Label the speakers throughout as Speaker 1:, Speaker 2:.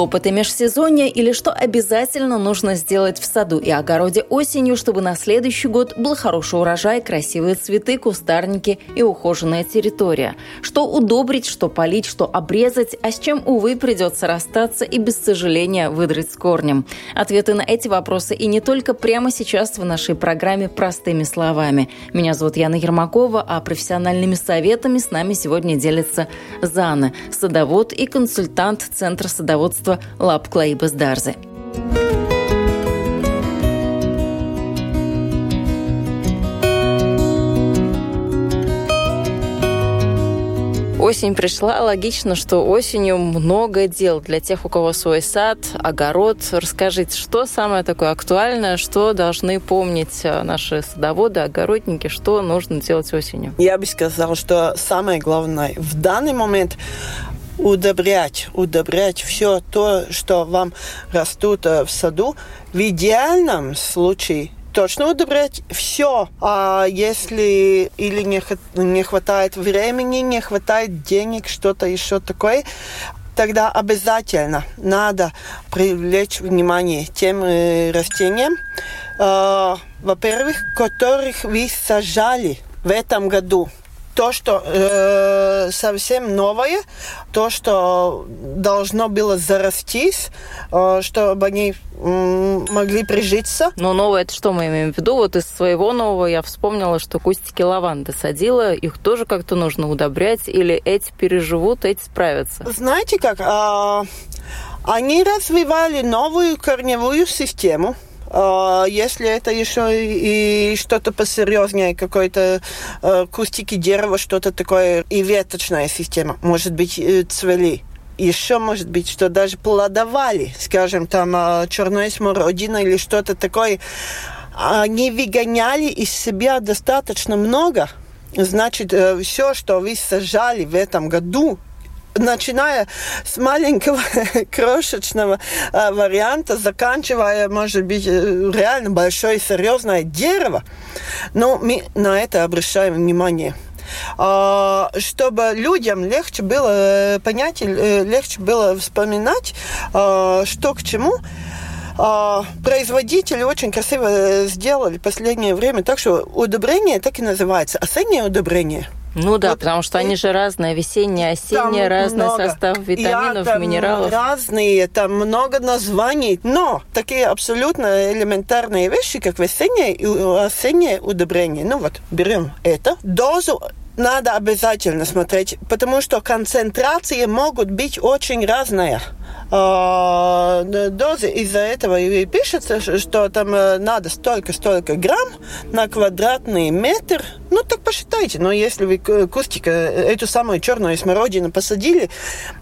Speaker 1: Хлопоты межсезонья или что обязательно нужно сделать в саду и огороде осенью, чтобы на следующий год был хороший урожай, красивые цветы, кустарники и ухоженная территория. Что удобрить, что полить, что обрезать, а с чем, увы, придется расстаться и без сожаления выдрать с корнем. Ответы на эти вопросы и не только прямо сейчас в нашей программе «Простыми словами». Меня зовут Яна Ермакова, а профессиональными советами с нами сегодня делится Зана, садовод и консультант Центра садоводства производства лапклейбas Дарзы. Осень пришла, логично, что осенью много дел для тех, у кого свой сад, огород. Расскажите, что самое такое актуальное, что должны помнить э, наши садоводы, огородники, что нужно делать осенью?
Speaker 2: Я бы сказала, что самое главное в данный момент удобрять, удобрять все то, что вам растут э, в саду. В идеальном случае точно удобрять все. А если или не, не хватает времени, не хватает денег, что-то еще такое, тогда обязательно надо привлечь внимание тем э, растениям, э, во-первых, которых вы сажали в этом году то, что э, совсем новое, то, что должно было зарастись, э, чтобы они э, могли прижиться.
Speaker 1: Но новое это что мы имеем в виду? Вот из своего нового я вспомнила, что кустики лаванды садила, их тоже как-то нужно удобрять, или эти переживут, эти справятся?
Speaker 2: Знаете как? Э, они развивали новую корневую систему. А, если это еще и что-то посерьезнее, какой-то э, кустики дерева, что-то такое, и веточная система, может быть, э, цвели еще может быть, что даже плодовали, скажем, там э, черная смородина или что-то такое, они выгоняли из себя достаточно много. Значит, все, что вы сажали в этом году, начиная с маленького крошечного э, варианта, заканчивая, может быть, э, реально большое серьезное дерево. Но мы на это обращаем внимание а, чтобы людям легче было э, понять, легче было вспоминать, что к чему. Производители очень красиво сделали в последнее время, так что удобрение так и называется, осеннее удобрение –
Speaker 1: ну да, вот потому что и... они же разные, весенние, осенние, разный много. состав витаминов, Я, минералов.
Speaker 2: Разные, там много названий, но такие абсолютно элементарные вещи, как весеннее и осеннее удобрение. Ну вот, берем это, дозу надо обязательно смотреть, потому что концентрации могут быть очень разные. А, дозы из-за этого и пишется, что там э, надо столько-столько грамм на квадратный метр. Ну, так посчитайте. Но если вы кустик, э, эту самую черную смородину посадили,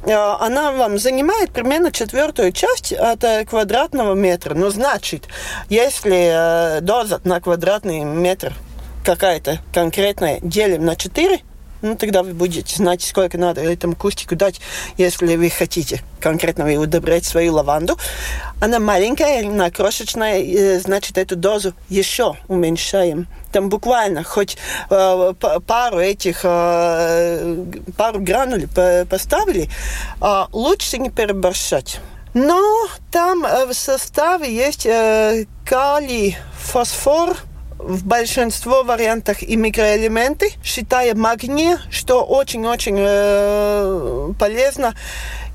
Speaker 2: э, она вам занимает примерно четвертую часть от квадратного метра. Ну, значит, если доза на квадратный метр какая-то конкретная делим на 4, ну, тогда вы будете знать, сколько надо этому кустику дать, если вы хотите конкретно вы удобрять свою лаванду. Она маленькая, она крошечная, значит, эту дозу еще уменьшаем. Там буквально хоть э, пару этих, э, пару грануль поставили, э, лучше не переборщать. Но там э, в составе есть э, калий, фосфор – в большинство вариантах и микроэлементы, считая магний, что очень-очень э, полезно.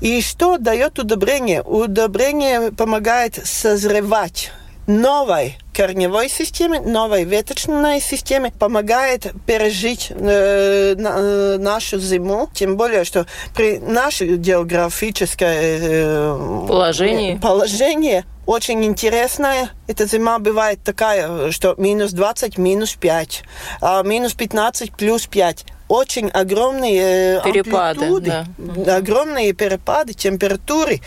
Speaker 2: И что дает удобрение? Удобрение помогает созревать новой корневой системе, новой веточной системе помогает пережить э, на, э, нашу зиму. Тем более, что при нашем географическом э,
Speaker 1: положении.
Speaker 2: положении очень интересная. Эта зима бывает такая, что минус 20, минус 5, а минус 15, плюс 5 очень огромные перепады, да. огромные перепады температуры.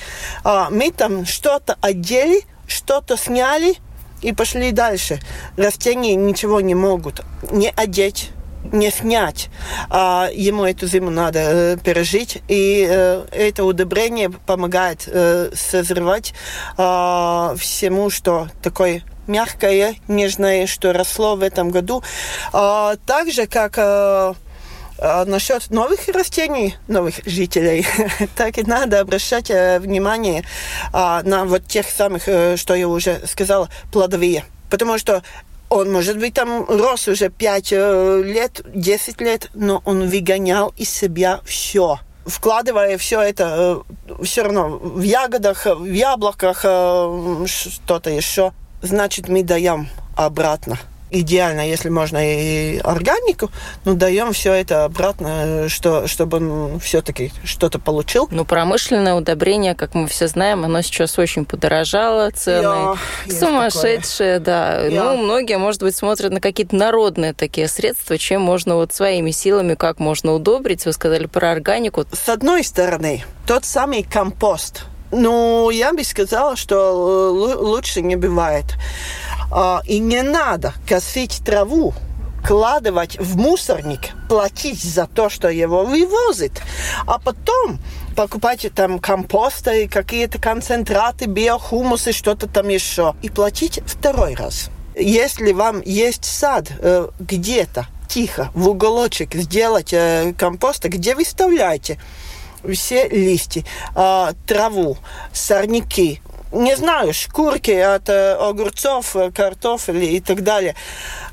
Speaker 2: А мы там что-то одели, что-то сняли и пошли дальше. Растения ничего не могут не одеть, не снять, а ему эту зиму надо э, пережить. И э, это удобрение помогает э, созревать э, всему, что такое мягкое, нежное, что росло в этом году. А, так же, как а, а, насчет новых растений, новых жителей, так и надо обращать а, внимание а, на вот тех самых, а, что я уже сказала, плодовые. Потому что он, может быть, там рос уже 5 лет, 10 лет, но он выгонял из себя все вкладывая все это все равно в ягодах, в яблоках, что-то еще значит мы даем обратно. Идеально, если можно и органику, но даем все это обратно, что, чтобы он все-таки что-то получил.
Speaker 1: Ну, промышленное удобрение, как мы все знаем, оно сейчас очень подорожало, цены Я, сумасшедшие, да. Я. Ну, многие, может быть, смотрят на какие-то народные такие средства, чем можно вот своими силами, как можно удобрить. Вы сказали про органику.
Speaker 2: С одной стороны, тот самый компост – ну, я бы сказала, что лучше не бывает. А, и не надо косить траву, кладывать в мусорник, платить за то, что его вывозит, а потом покупать там компосты, какие-то концентраты, биохумусы, что-то там еще, и платить второй раз. Если вам есть сад э, где-то, тихо, в уголочек сделать э, компоста, где вы вставляете все листья, а, траву, сорняки, не знаю, шкурки от э, огурцов, картофеля и так далее.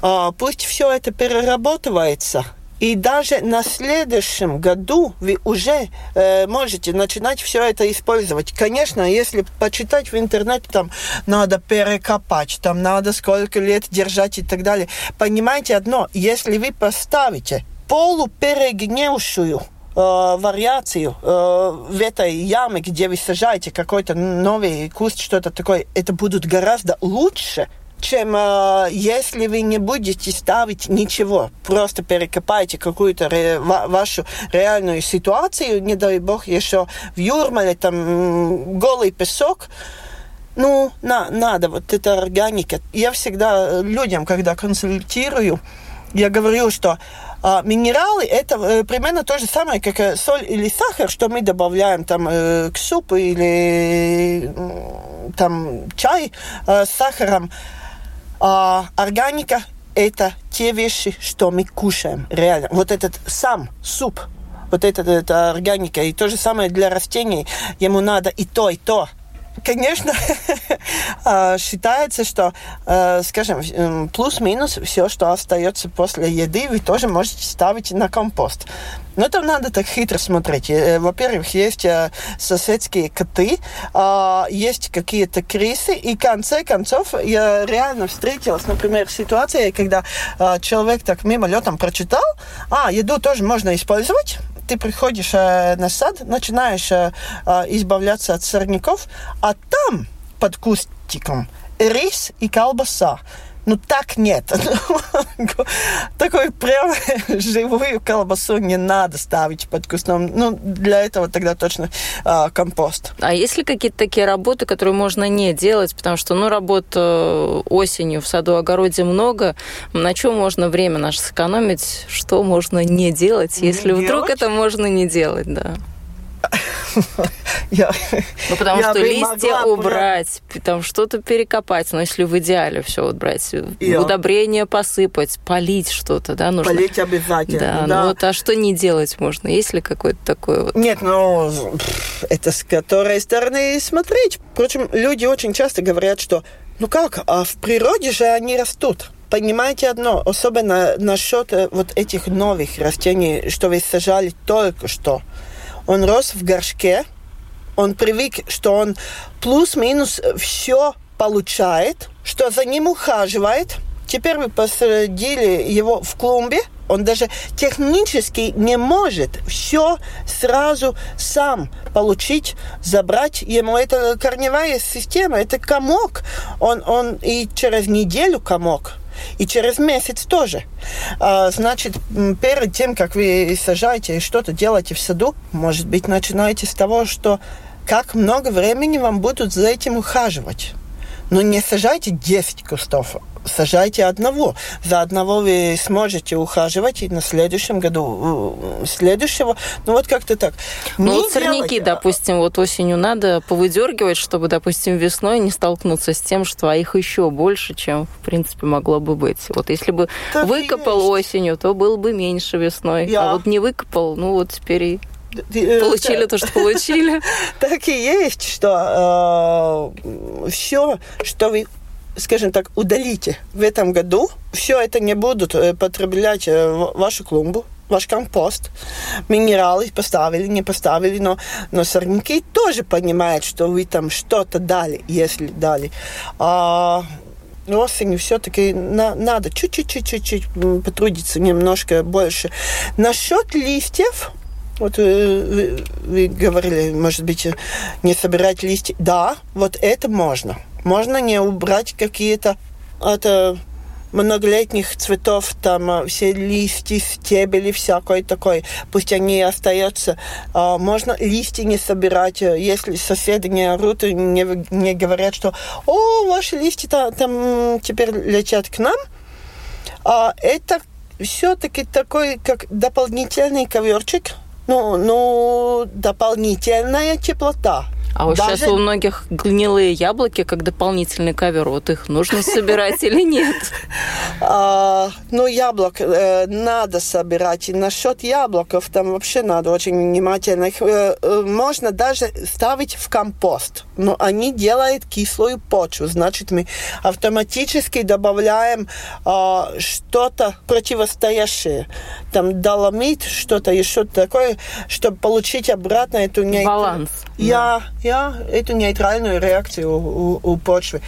Speaker 2: А, пусть все это перерабатывается. И даже на следующем году вы уже э, можете начинать все это использовать. Конечно, если почитать в интернете, там надо перекопать, там надо сколько лет держать и так далее. Понимаете одно, если вы поставите полуперегнившую Э, вариацию э, в этой яме, где вы сажаете какой-то новый куст, что-то такое, это будут гораздо лучше, чем э, если вы не будете ставить ничего, просто перекопаете какую-то ре, ва, вашу реальную ситуацию, не дай бог еще в Юрмале там голый песок, ну, на, надо, вот эта органика. Я всегда людям, когда консультирую, я говорю, что а минералы это э, примерно то же самое, как э, соль или сахар, что мы добавляем там э, к супу или там чай с сахаром. А органика это те вещи, что мы кушаем, реально. Вот этот сам суп, вот это, это органика. И то же самое для растений. Ему надо и то, и то конечно, а, считается, что, э, скажем, плюс-минус все, что остается после еды, вы тоже можете ставить на компост. Но там надо так хитро смотреть. Э, во-первых, есть э, соседские коты, а, есть какие-то крисы, и в конце концов я реально встретилась, например, ситуация, когда человек так мимолетом прочитал, а, еду тоже можно использовать, ты приходишь э, на сад, начинаешь э, э, избавляться от сорняков, а там под кустиком рис и колбаса. Ну так нет. Такой прям живую колбасу не надо ставить под кустом. Ну, для этого тогда точно а, компост.
Speaker 1: А есть ли какие-то такие работы, которые можно не делать? Потому что, ну, работ э, осенью в саду-огороде много. На чем можно время наше сэкономить? Что можно не делать, если не вдруг делать? это можно не делать, да? Я, ну, потому я что листья убрать, там что-то перекопать, но если в идеале все вот брать, я. удобрение посыпать, полить что-то, да, нужно.
Speaker 2: Полить обязательно,
Speaker 1: да. да. Ну вот, а что не делать можно? Есть ли какое-то такое вот?
Speaker 2: Нет, ну, это с которой стороны смотреть. Впрочем, люди очень часто говорят, что ну как, а в природе же они растут. Понимаете одно, особенно насчет э, вот этих новых растений, что вы сажали только что – он рос в горшке, он привык, что он плюс-минус все получает, что за ним ухаживает. Теперь вы посадили его в клумбе, он даже технически не может все сразу сам получить, забрать. Ему это корневая система, это комок. Он, он и через неделю комок и через месяц тоже. А, значит, перед тем, как вы сажаете и что-то делаете в саду, может быть, начинаете с того, что как много времени вам будут за этим ухаживать. Но не сажайте 10 кустов сажайте одного. За одного вы сможете ухаживать и на следующем году следующего. Ну вот как-то так.
Speaker 1: Ну вот сорняки, делать... допустим, вот осенью надо повыдергивать, чтобы, допустим, весной не столкнуться с тем, что а их еще больше, чем, в принципе, могло бы быть. Вот если бы так выкопал осенью, то было бы меньше весной. Я... А вот не выкопал, ну вот теперь и Получили то, что получили.
Speaker 2: Так и есть, что э, все, что вы скажем так, удалите в этом году, все это не будут э, потреблять вашу клумбу, ваш компост, минералы поставили, не поставили, но, но сорняки тоже понимают, что вы там что-то дали, если дали. А осенью все-таки на, надо чуть-чуть-чуть-чуть потрудиться немножко больше. Насчет листьев, вот вы, э, вы, вы говорили, может быть, не собирать листья. Да, вот это можно. Можно не убрать какие-то это многолетних цветов, там все листья, стебели, всякое такое. Пусть они остаются. А, можно листья не собирать, если соседи не орут и не, не говорят, что «О, ваши листья там, там теперь летят к нам». А это все-таки такой, как дополнительный коверчик, ну, ну, дополнительная теплота.
Speaker 1: А вот Даже... сейчас у многих гнилые яблоки как дополнительный ковер. Вот их нужно собирать или нет?
Speaker 2: А, ну, яблок э, надо собирать. И насчет яблоков там вообще надо очень внимательно. Их э, э, можно даже ставить в компост. Но они делают кислую почву. Значит, мы автоматически добавляем что-то противостоящее. Там доломит, что-то еще такое, чтобы получить обратно эту...
Speaker 1: Баланс.
Speaker 2: Я, я эту нейтральную реакцию у, у почвы.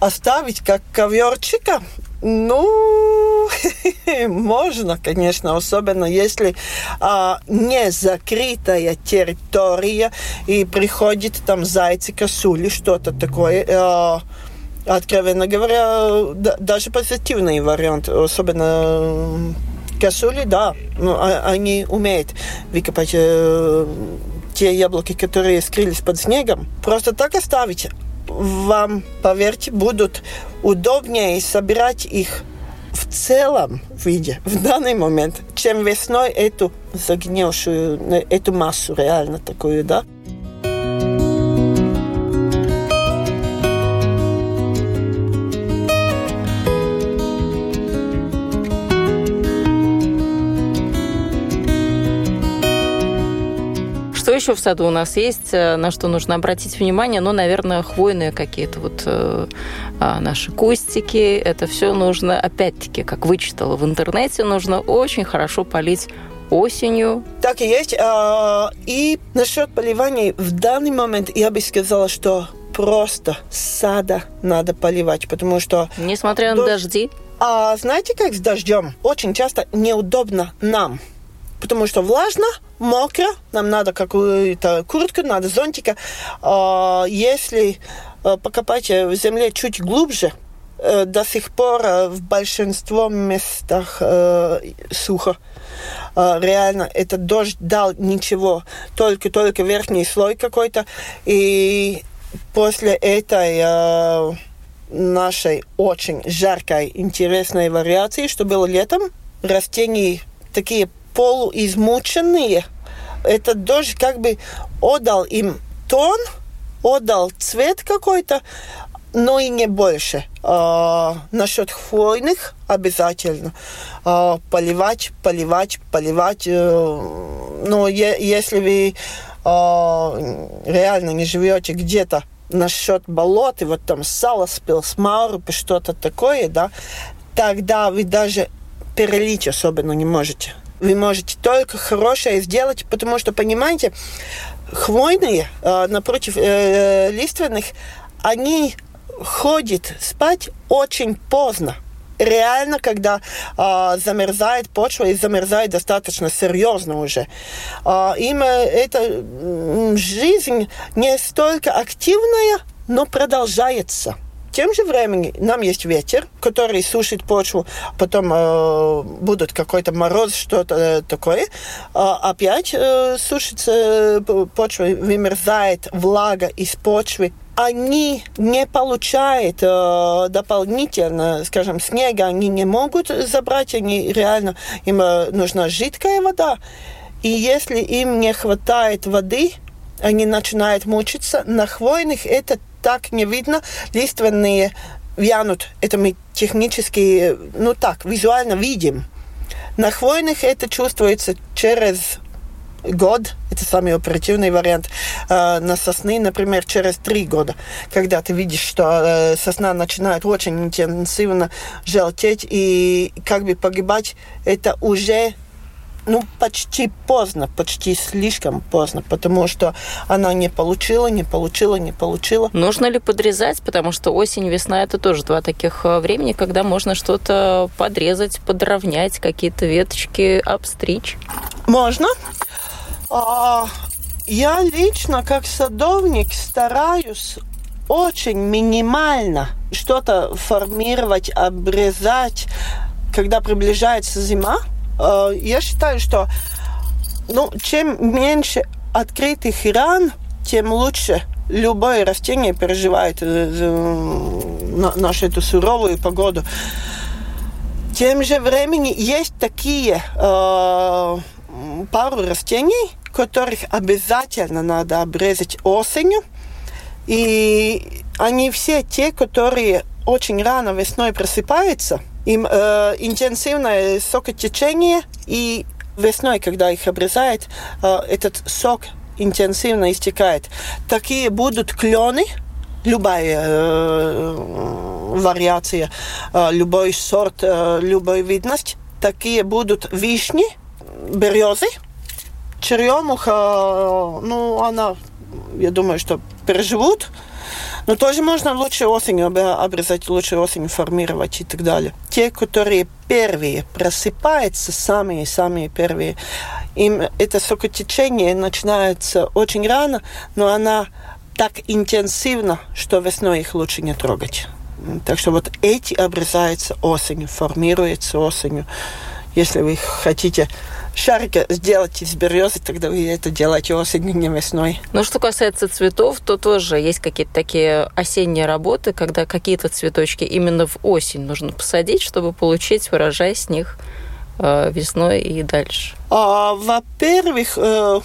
Speaker 2: Оставить как коверчика, ну, можно, конечно, особенно если а, не закрытая территория и приходит там зайцы, косули, что-то такое. А, откровенно говоря, да, даже позитивный вариант, особенно косули, да, ну, а, они умеют выкопать э, те яблоки, которые скрылись под снегом, просто так оставить. Вам, поверьте, будут удобнее собирать их в целом виде в данный момент, чем весной эту загнившую, эту массу реально такую, да.
Speaker 1: Еще в саду у нас есть, э, на что нужно обратить внимание? Ну, наверное, хвойные какие-то вот э, а, наши кустики. Это все нужно, опять-таки, как вычитала в интернете, нужно очень хорошо полить осенью.
Speaker 2: Так и есть. А, и насчет поливания в данный момент я бы сказала, что просто сада надо поливать, потому что...
Speaker 1: Несмотря на дождь... дожди?
Speaker 2: А знаете, как с дождем? Очень часто неудобно нам, потому что влажно, мокро, нам надо какую-то куртку, надо зонтика. А, если э, покопать в земле чуть глубже, э, до сих пор э, в большинстве местах сухо. Реально, этот дождь дал ничего, только-только верхний слой какой-то. И после этой нашей очень жаркой, интересной вариации, что было летом, растения такие полуизмученные. Этот дождь как бы отдал им тон, отдал цвет какой-то, но и не больше. А, насчет хвойных обязательно а, поливать, поливать, поливать. Э, но е- если вы а, реально не живете где-то насчет болот, и вот там сало спил, смарупы, что-то такое, да, тогда вы даже перелить особенно не можете вы можете только хорошее сделать, потому что, понимаете, хвойные, э, напротив э, лиственных, они ходят спать очень поздно. Реально, когда э, замерзает почва и замерзает достаточно серьезно уже. Э, им эта жизнь не столько активная, но продолжается тем же времени нам есть ветер, который сушит почву, потом э, будут какой-то мороз, что-то э, такое. Э, опять э, сушится почва, вымерзает влага из почвы, они не получают э, дополнительно, скажем, снега, они не могут забрать, они реально, им э, нужна жидкая вода. И если им не хватает воды, они начинают мучиться. На хвойных это так не видно. Лиственные вянут. Это мы технически, ну так, визуально видим. На хвойных это чувствуется через год, это самый оперативный вариант, э, на сосны, например, через три года, когда ты видишь, что э, сосна начинает очень интенсивно желтеть и как бы погибать, это уже ну, почти поздно, почти слишком поздно, потому что она не получила, не получила, не получила.
Speaker 1: Нужно ли подрезать, потому что осень, весна – это тоже два таких э, времени, когда можно что-то подрезать, подровнять, какие-то веточки обстричь?
Speaker 2: Можно. А, я лично, как садовник, стараюсь очень минимально что-то формировать, обрезать, когда приближается зима – я считаю, что ну, чем меньше открытых ран, тем лучше любое растение переживает э, нашу эту суровую погоду. Тем же времени есть такие э, пару растений, которых обязательно надо обрезать осенью. И они все те, которые очень рано весной просыпаются – им э, интенсивное сокотечение, и весной, когда их обрезают, э, этот сок интенсивно истекает. Такие будут клены, любая э, вариация, э, любой сорт, э, любая видность. Такие будут вишни, березы, черемуха, э, ну, она, я думаю, что переживут. Но тоже можно лучше осенью обрезать, лучше осенью формировать и так далее. Те, которые первые просыпаются, самые-самые первые, им это сокотечение начинается очень рано, но она так интенсивно, что весной их лучше не трогать. Так что вот эти обрезаются осенью, формируются осенью. Если вы хотите шарика сделать из березы, тогда вы это делаете осенью, не весной.
Speaker 1: Ну, что касается цветов, то тоже есть какие-то такие осенние работы, когда какие-то цветочки именно в осень нужно посадить, чтобы получить урожай с них э, весной и дальше.
Speaker 2: А, во-первых, э,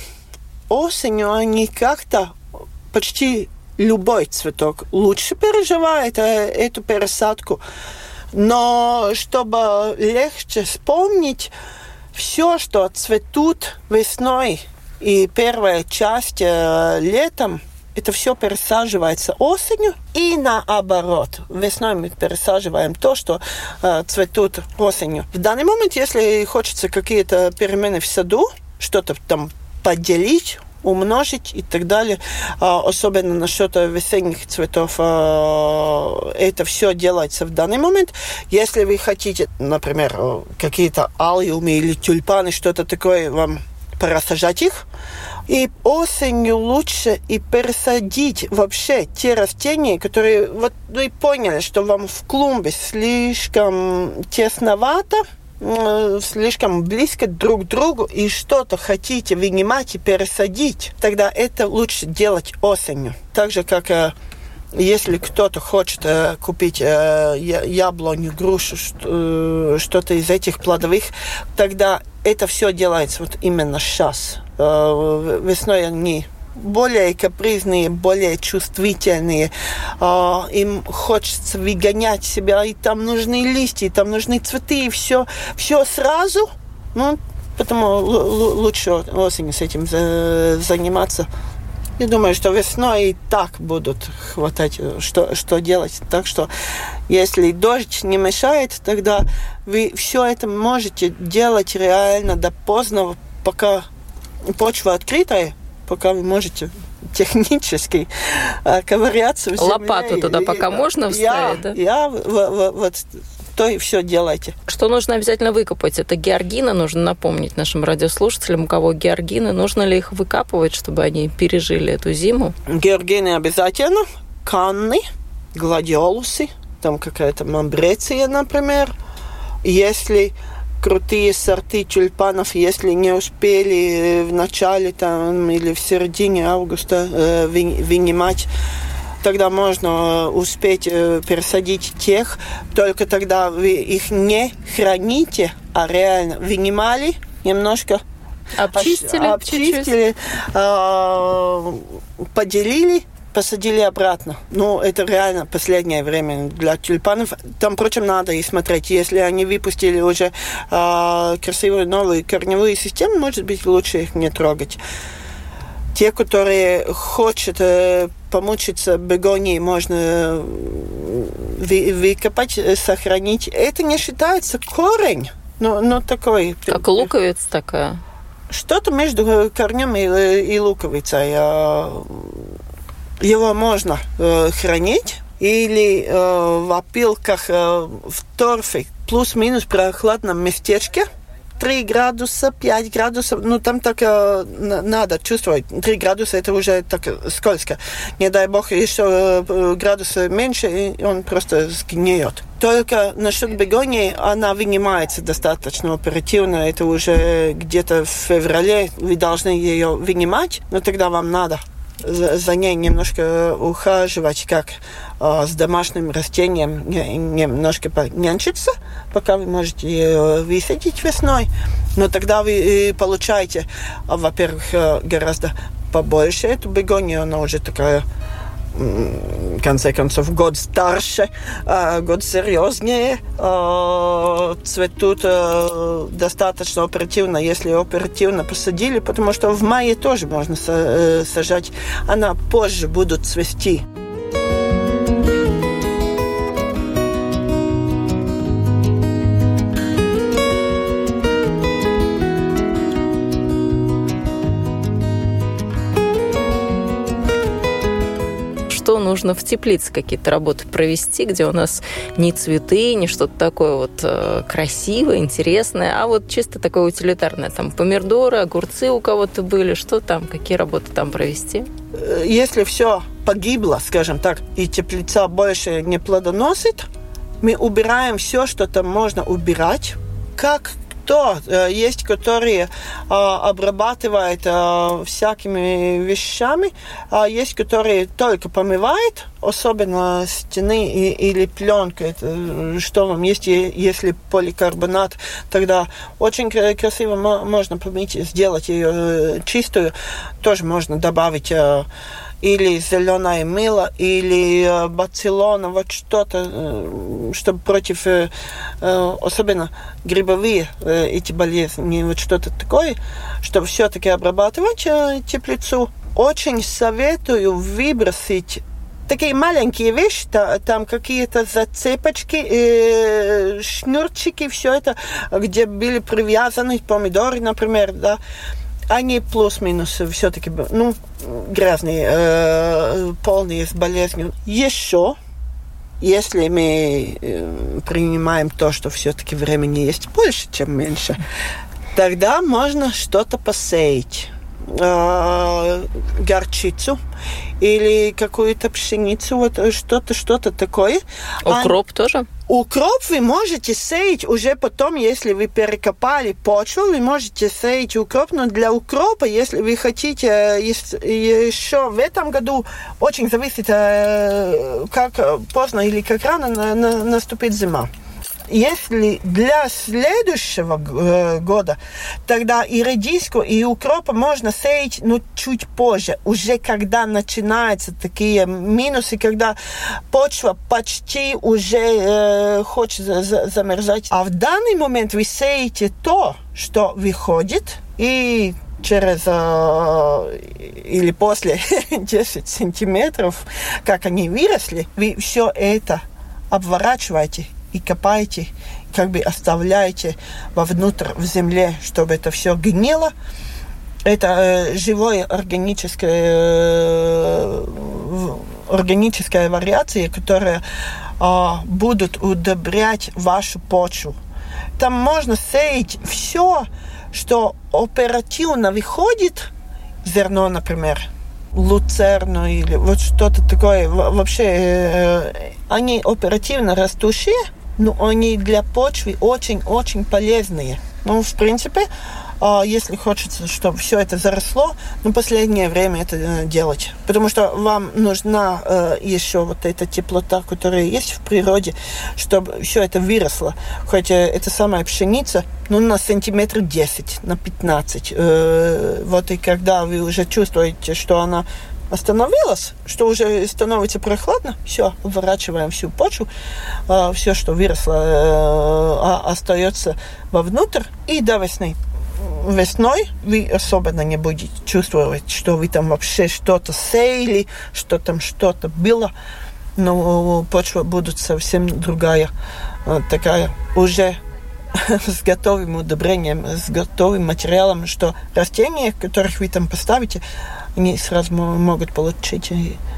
Speaker 2: осенью они как-то почти любой цветок лучше переживает э, эту пересадку. Но чтобы легче вспомнить, все, что цветут весной и первая часть э, летом, это все пересаживается осенью и наоборот. Весной мы пересаживаем то, что э, цветут осенью. В данный момент, если хочется какие-то перемены в саду, что-то там поделить, умножить и так далее. А, особенно насчет весенних цветов. А, это все делается в данный момент. Если вы хотите, например, какие-то алиумы или тюльпаны, что-то такое, вам просажать их. И осенью лучше и пересадить вообще те растения, которые вот вы поняли, что вам в клумбе слишком тесновато, слишком близко друг к другу и что-то хотите вынимать и пересадить, тогда это лучше делать осенью. Так же, как э, если кто-то хочет э, купить э, яблоню, грушу, что-то из этих плодовых, тогда это все делается вот именно сейчас. Весной они более капризные, более чувствительные. А, им хочется выгонять себя, и там нужны листья, и там нужны цветы, и все, все сразу. Ну, потому лучше осенью с этим заниматься. Я думаю, что весной и так будут хватать, что, что делать. Так что, если дождь не мешает, тогда вы все это можете делать реально до позднего, пока почва открытая, пока вы можете технически ковыряться в
Speaker 1: земле. Лопату туда пока можно вставить,
Speaker 2: я, да? Я вот то и все делайте.
Speaker 1: Что нужно обязательно выкопать? Это георгины, нужно напомнить нашим радиослушателям, у кого георгины, нужно ли их выкапывать, чтобы они пережили эту зиму?
Speaker 2: Георгины обязательно, канны, гладиолусы, там какая-то мамбреция, например. Если крутые сорты тюльпанов, если не успели в начале там, или в середине августа э, вынимать, тогда можно успеть пересадить тех, только тогда вы их не храните, а реально вынимали немножко
Speaker 1: Обчистили,
Speaker 2: обчистили, э, поделили, посадили обратно. Ну, это реально последнее время для тюльпанов. Там, впрочем, надо и смотреть. Если они выпустили уже э, красивую новую корневую систему, может быть, лучше их не трогать. Те, которые хотят э, помучиться бегонией, можно вы, выкопать, сохранить. Это не считается корень. Ну, ну такой.
Speaker 1: Как луковица такая.
Speaker 2: Что-то между корнем и, и луковицей. Его можно э, хранить или э, в опилках э, в торфе плюс-минус прохладном местечке – 3 градуса, 5 градусов, ну там так э, надо чувствовать. 3 градуса это уже так скользко. Не дай бог, еще э, градуса меньше, и он просто сгниет. Только насчет бегонии она вынимается достаточно оперативно. Это уже где-то в феврале вы должны ее вынимать, но тогда вам надо за, ней немножко ухаживать, как э, с домашним растением, немножко нянчиться, пока вы можете высадить весной. Но тогда вы получаете, во-первых, э, гораздо побольше эту бегонию, она уже такая конце концов, год старше, год серьезнее, цветут достаточно оперативно, если оперативно посадили, потому что в мае тоже можно сажать, она позже будут цвести.
Speaker 1: Нужно в теплице какие-то работы провести, где у нас не цветы, не что-то такое вот э, красивое, интересное, а вот чисто такое утилитарное. Там помидоры, огурцы у кого-то были, что там, какие работы там провести?
Speaker 2: Э, если все погибло, скажем так, и теплица больше не плодоносит, мы убираем все, что там можно убирать, как то э, есть, которые а, обрабатывают а, всякими вещами, а есть, которые только помывают, особенно стены или пленка. Что вам есть, если поликарбонат, тогда очень красиво можно помыть, сделать ее э, чистую. Тоже можно добавить или зеленое мыло, или э, бацилона, вот что-то, э, чтобы против, э, особенно грибовые эти болезни, вот что-то такое, чтобы все-таки обрабатывать теплицу. Очень советую выбросить такие маленькие вещи, там какие-то зацепочки, шнурчики, все это, где были привязаны помидоры, например, да, они плюс-минус все-таки, ну, грязные, э, полные с болезнью. Еще, если мы э, принимаем то, что все-таки времени есть больше, чем меньше, тогда можно что-то посеять. Э, горчицу или какую-то пшеницу, вот что-то, что-то такое.
Speaker 1: Укроп а, тоже?
Speaker 2: Укроп вы можете сеять уже потом, если вы перекопали почву, вы можете сеять укроп, но для укропа, если вы хотите еще в этом году, очень зависит, как поздно или как рано наступит зима если для следующего э, года, тогда и редиску, и укропа можно сеять, ну, чуть позже, уже когда начинаются такие минусы, когда почва почти уже э, хочет замерзать. А в данный момент вы сеете то, что выходит, и через э, или после 10 сантиметров, как они выросли, вы все это обворачиваете и копаете, как бы оставляете вовнутрь в земле, чтобы это все гнило. Это э, живое органическое, э, органическая вариация, которая э, будут удобрять вашу почву. Там можно сеять все, что оперативно выходит, зерно, например, луцерну или вот что-то такое. Вообще, э, они оперативно растущие, но они для почвы очень-очень полезные. Ну, в принципе, а если хочется, чтобы все это заросло, ну, последнее время это э, делать. Потому что вам нужна э, еще вот эта теплота, которая есть в природе, чтобы все это выросло. Хотя это самая пшеница, ну, на сантиметр 10, на 15. Э, вот и когда вы уже чувствуете, что она остановилась, что уже становится прохладно, все, выворачиваем всю почву, э, все, что выросло, э, остается вовнутрь. И до весны. Весной вы особенно не будете чувствовать, что вы там вообще что-то сеяли, что там что-то было. Но почва будет совсем другая, такая уже с готовым удобрением, с готовым материалом, что растения, которых вы там поставите, они сразу могут получить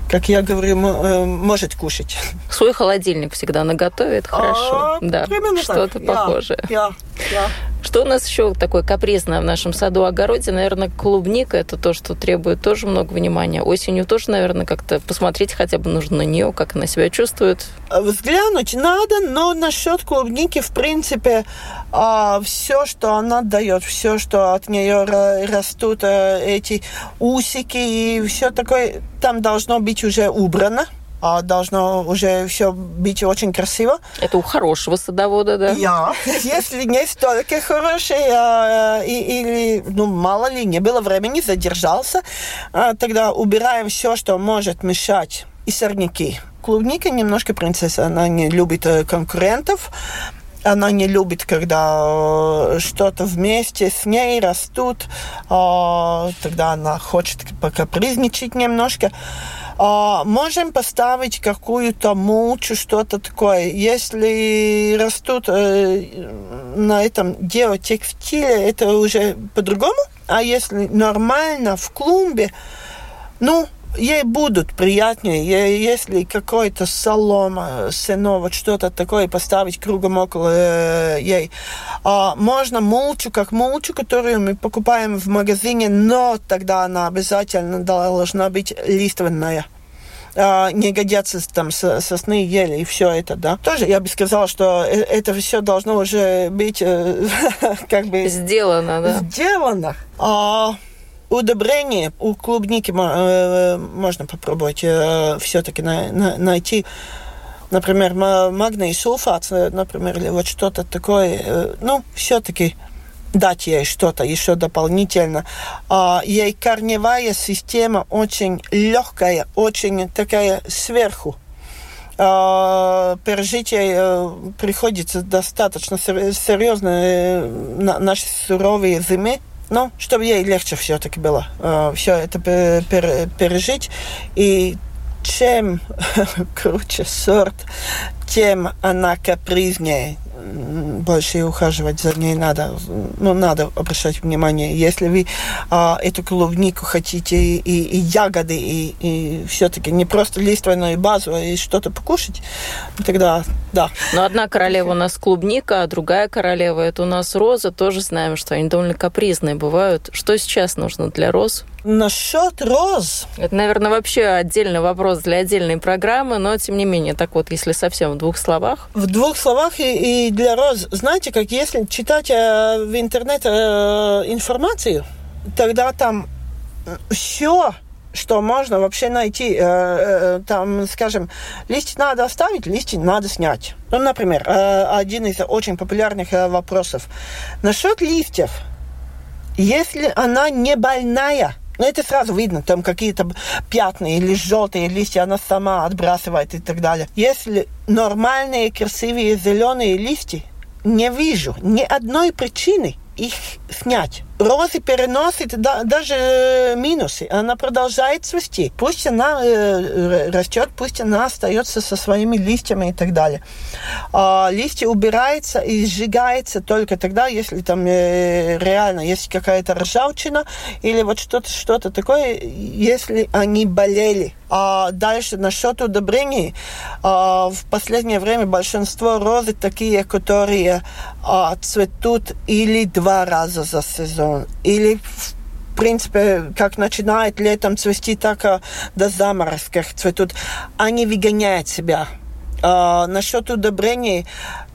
Speaker 2: как я говорю, э, может кушать.
Speaker 1: Свой холодильник всегда наготовит, хорошо.
Speaker 2: А, да,
Speaker 1: что-то похожее.
Speaker 2: Я, я.
Speaker 1: Что у нас еще такое капризное в нашем саду-огороде? Наверное, клубника – это то, что требует тоже много внимания. Осенью тоже, наверное, как-то посмотреть хотя бы нужно на нее, как она себя чувствует.
Speaker 2: Взглянуть надо, но насчет клубники, в принципе, а, все, что она дает, все, что от нее растут э, эти усики и все такое, там должно быть уже убрано а должно уже все быть очень красиво.
Speaker 1: Это у хорошего садовода, да?
Speaker 2: Я. Если не столько хороший, а, и, или, ну, мало ли, не было времени, задержался, а, тогда убираем все, что может мешать, и сорняки. Клубника немножко принцесса, она не любит э, конкурентов, она не любит, когда э, что-то вместе с ней растут, а, тогда она хочет покапризничать немножко. А, можем поставить какую-то мульчу, что-то такое. Если растут э, на этом геотекстиле, это уже по-другому. А если нормально в клумбе, ну, ей будут приятнее, ей, если какой-то солома, сено, вот что-то такое поставить кругом около э, ей. А, можно мульчу, как мульчу, которую мы покупаем в магазине, но тогда она обязательно должна быть лиственная а, не годятся там сосны, ели и все это, да. Тоже я бы сказала, что э, это все должно уже быть э, как бы...
Speaker 1: Сделано, да.
Speaker 2: Сделано. А, удобрение у клубники э, можно попробовать э, все-таки на, на, найти например, магний сульфат, например, или вот что-то такое, э, ну, все-таки дать ей что-то еще дополнительно. А, ей корневая система очень легкая, очень такая сверху. А, пережить ей приходится достаточно серьезно на наши суровые зимы. Ну, чтобы ей легче все-таки было э, все это пережить. И чем круче сорт, тем она капризнее больше ухаживать за ней надо. Ну, надо обращать внимание. Если вы а, эту клубнику хотите и, и ягоды, и, и все-таки не просто лиственную базу, а и что-то покушать, тогда да.
Speaker 1: Но одна королева у нас клубника, а другая королева это у нас роза. Тоже знаем, что они довольно капризные бывают. Что сейчас нужно для роз?
Speaker 2: Насчет роз.
Speaker 1: Это, наверное, вообще отдельный вопрос для отдельной программы, но тем не менее, так вот, если совсем в двух словах.
Speaker 2: В двух словах и, и для роз. Знаете, как если читать э, в интернете э, информацию, тогда там все что можно вообще найти. Э, э, там, скажем, листья надо оставить, листья надо снять. Ну, например, э, один из очень популярных э, вопросов. Насчет листьев. Если она не больная, ну, это сразу видно, там какие-то пятна или желтые листья она сама отбрасывает и так далее. Если нормальные, красивые зеленые листья, не вижу ни одной причины их снять. Розы переносит да, даже э, минусы. Она продолжает цвести. Пусть она э, растет, пусть она остается со своими листьями и так далее. А листья убираются и сжигаются только тогда, если там э, реально есть какая-то ржавчина или вот что-то что такое, если они болели. А дальше насчет удобрений. А, в последнее время большинство розы такие, которые а, цветут или два раза за сезон сезон. Или в принципе, как начинает летом цвести, так до заморозков цветут. Они выгоняют себя А, насчет удобрений,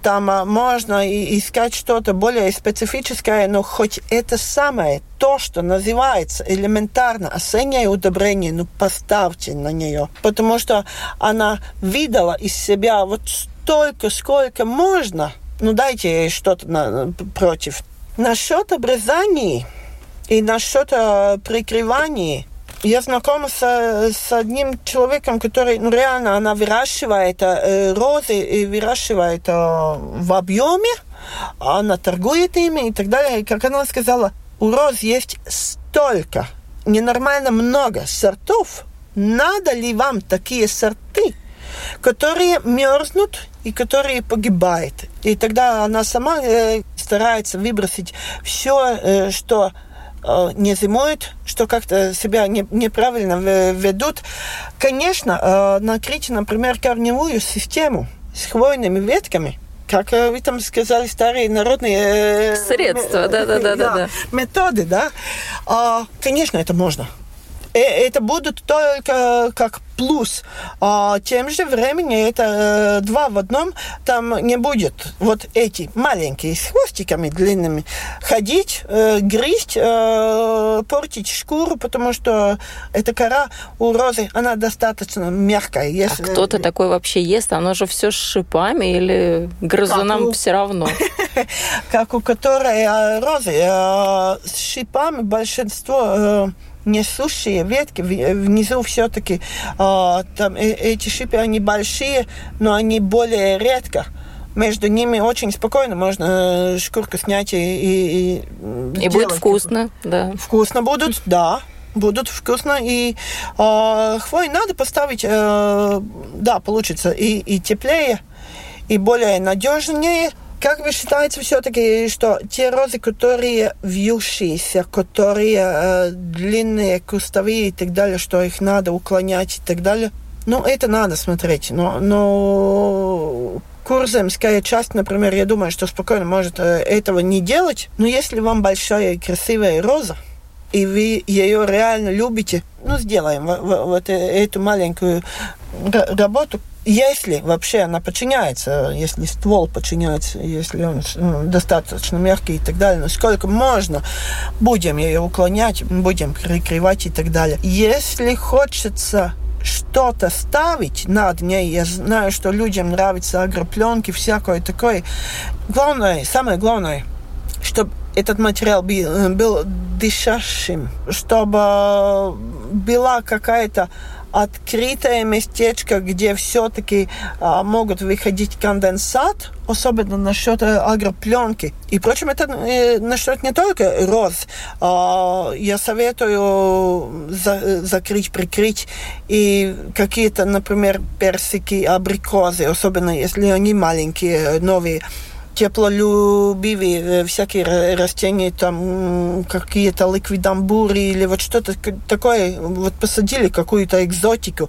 Speaker 2: там а, можно искать что-то более специфическое, но хоть это самое, то, что называется элементарно осеннее удобрение, ну поставьте на нее, потому что она видела из себя вот столько, сколько можно, ну дайте ей что-то на, против. Насчет обрезаний и насчет э, прикрываний, я знакома с, с одним человеком, который, ну, реально, она выращивает э, розы и выращивает э, в объеме, она торгует ими и так далее. И, как она сказала, у роз есть столько, ненормально много сортов. Надо ли вам такие сорты, которые мерзнут и которые погибают? И тогда она сама э, старается выбросить все, э, что Э, не зимуют, что как-то себя не, неправильно ведут. Конечно, э, накрыть, например, корневую систему с хвойными ветками, как э, вы там сказали, старые народные...
Speaker 1: Средства, да-да-да.
Speaker 2: Методы, да. А, конечно, это можно. Это будут только как плюс. А тем же временем это э, два в одном. Там не будет вот эти маленькие с хвостиками длинными ходить, э, грызть, э, портить шкуру, потому что эта кора у розы, она достаточно мягкая.
Speaker 1: А если... А кто-то такой вообще ест? Оно же все с шипами или грызунам у... все равно?
Speaker 2: Как у которой э, розы э, с шипами большинство несущие ветки, внизу все-таки э, там э, эти шипы, они большие, но они более редко. Между ними очень спокойно можно э, шкурку снять и...
Speaker 1: И, и, и будет вкусно, да.
Speaker 2: Вкусно будут, да будут вкусно. И э, хвой надо поставить, э, да, получится и, и теплее, и более надежнее. Как вы считаете все-таки, что те розы, которые вьющиеся, которые э, длинные, кустовые и так далее, что их надо уклонять и так далее, ну, это надо смотреть. Но, но курземская часть, например, я думаю, что спокойно может э, этого не делать. Но если вам большая и красивая роза, и вы ее реально любите, ну, сделаем вот э, эту маленькую работу, если вообще она подчиняется, если ствол подчиняется, если он ну, достаточно мягкий и так далее, насколько можно, будем ее уклонять, будем прикрывать и так далее. Если хочется что-то ставить над ней. Я знаю, что людям нравятся агропленки, всякое такое. Главное, самое главное, чтобы этот материал был, был дышащим, чтобы была какая-то открытое местечко, где все-таки а, могут выходить конденсат, особенно насчет э, агропленки. И, впрочем, это э, насчет не только роз. А, я советую за, закрыть, прикрыть и какие-то, например, персики, абрикозы, особенно если они маленькие, новые теплолюбивые э, всякие растения, там какие-то ликвидамбуры или вот что-то такое, вот посадили какую-то экзотику,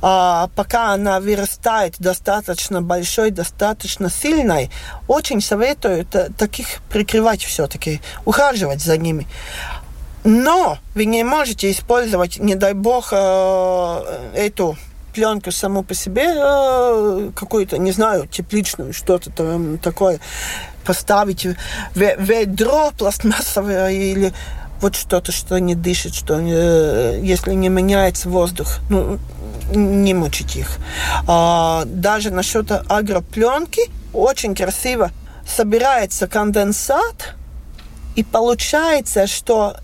Speaker 2: а пока она вырастает достаточно большой, достаточно сильной, очень советую таких прикрывать все-таки, ухаживать за ними. Но вы не можете использовать, не дай бог, э, эту пленку саму по себе, э, какую-то, не знаю, тепличную, что-то там такое, поставить ведро пластмассовое или вот что-то, что не дышит, что э, если не меняется воздух, ну, не мучить их. А, даже насчет агропленки очень красиво собирается конденсат, и получается, что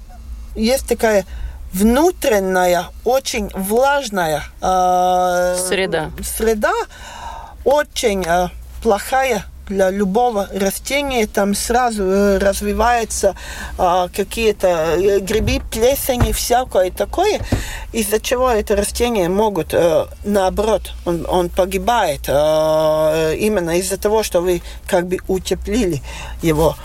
Speaker 2: есть такая внутренняя, очень влажная
Speaker 1: э, среда.
Speaker 2: среда, очень э, плохая для любого растения там сразу э, развиваются э, какие-то э, грибы, плесени, всякое такое, из-за чего это растение могут, э, наоборот, он, он погибает э, именно из-за того, что вы как бы утеплили его.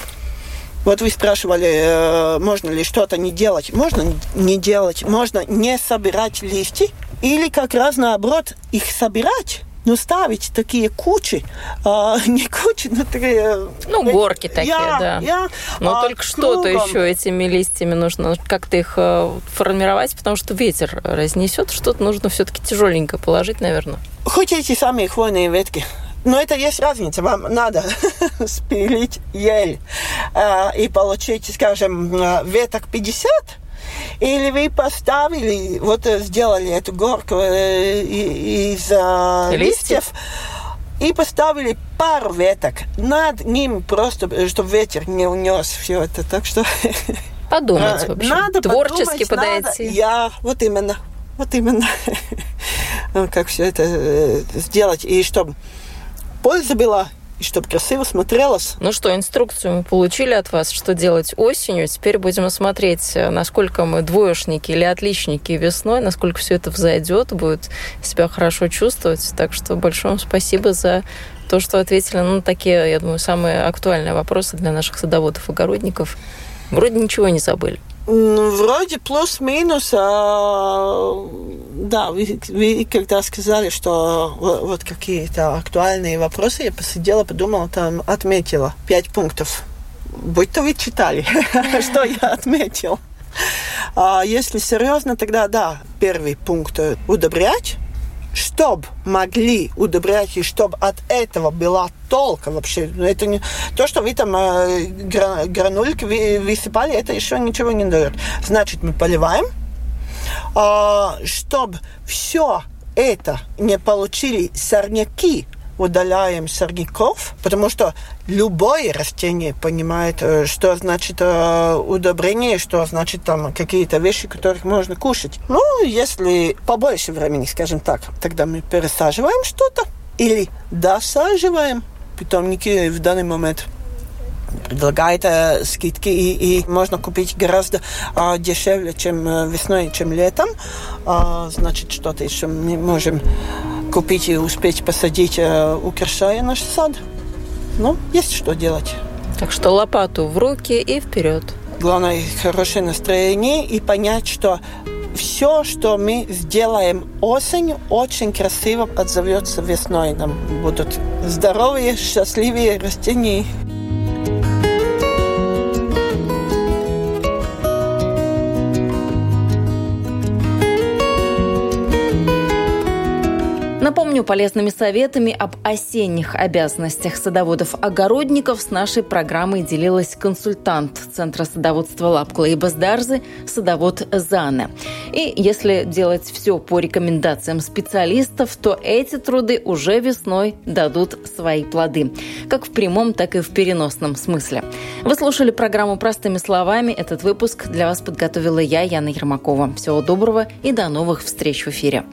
Speaker 2: Вот вы спрашивали, э, можно ли что-то не делать. Можно не делать, можно не собирать листья или как раз наоборот их собирать но ставить такие кучи, а, не кучи, но такие...
Speaker 1: Ну, горки такие, я, да. Я, но а, только что-то еще этими листьями нужно как-то их э, формировать, потому что ветер разнесет, что-то нужно все-таки тяжеленько положить, наверное.
Speaker 2: хоть эти самые хвойные ветки. Но это есть разница. Вам надо спилить ель э, и получить, скажем, веток 50, или вы поставили, вот сделали эту горку э, из э, листьев, и поставили пару веток над ним, просто чтобы ветер не унес все это. Так что
Speaker 1: подумать, в общем.
Speaker 2: Надо
Speaker 1: Творчески
Speaker 2: подумать,
Speaker 1: подойти.
Speaker 2: Надо, я, вот именно. Вот именно. как все это э, сделать. И чтобы польза была, и чтобы красиво смотрелось.
Speaker 1: Ну что, инструкцию мы получили от вас, что делать осенью. Теперь будем смотреть, э, насколько мы двоечники или отличники весной, насколько все это взойдет, будет себя хорошо чувствовать. Так что большое вам спасибо за то, что ответили на ну, такие, я думаю, самые актуальные вопросы для наших садоводов и огородников. Вроде ничего не забыли.
Speaker 2: Вроде плюс-минус, а, да, вы, вы когда сказали, что вот, вот какие-то актуальные вопросы, я посидела, подумала, там отметила пять пунктов. Будь-то вы читали, что я отметил. А если серьезно, тогда да, первый пункт – удобрять чтобы могли удобрять, и чтобы от этого была толка вообще. Это не то, что вы там э, гранульки высыпали, это еще ничего не дает. Значит, мы поливаем, э, чтобы все это не получили сорняки, удаляем сорняков, потому что любое растение понимает, э, что значит э, удобрение, что значит там какие-то вещи, которых можно кушать. Ну, если побольше времени, скажем так, тогда мы пересаживаем что-то или досаживаем питомники в данный момент предлагает э, скидки и, и можно купить гораздо э, дешевле, чем э, весной, чем летом. Э, значит, что-то еще мы можем купить и успеть посадить, э, украшая наш сад. Ну, есть что делать.
Speaker 1: Так что лопату в руки и вперед.
Speaker 2: Главное, хорошее настроение и понять, что все, что мы сделаем осенью, очень красиво отзовется весной. Нам будут здоровые, счастливые растения.
Speaker 1: Напомню, полезными советами об осенних обязанностях садоводов-огородников с нашей программой делилась консультант Центра садоводства Лапкла и Бездарзы, садовод Зана. И если делать все по рекомендациям специалистов, то эти труды уже весной дадут свои плоды. Как в прямом, так и в переносном смысле. Вы слушали программу «Простыми словами». Этот выпуск для вас подготовила я, Яна Ермакова. Всего доброго и до новых встреч в эфире.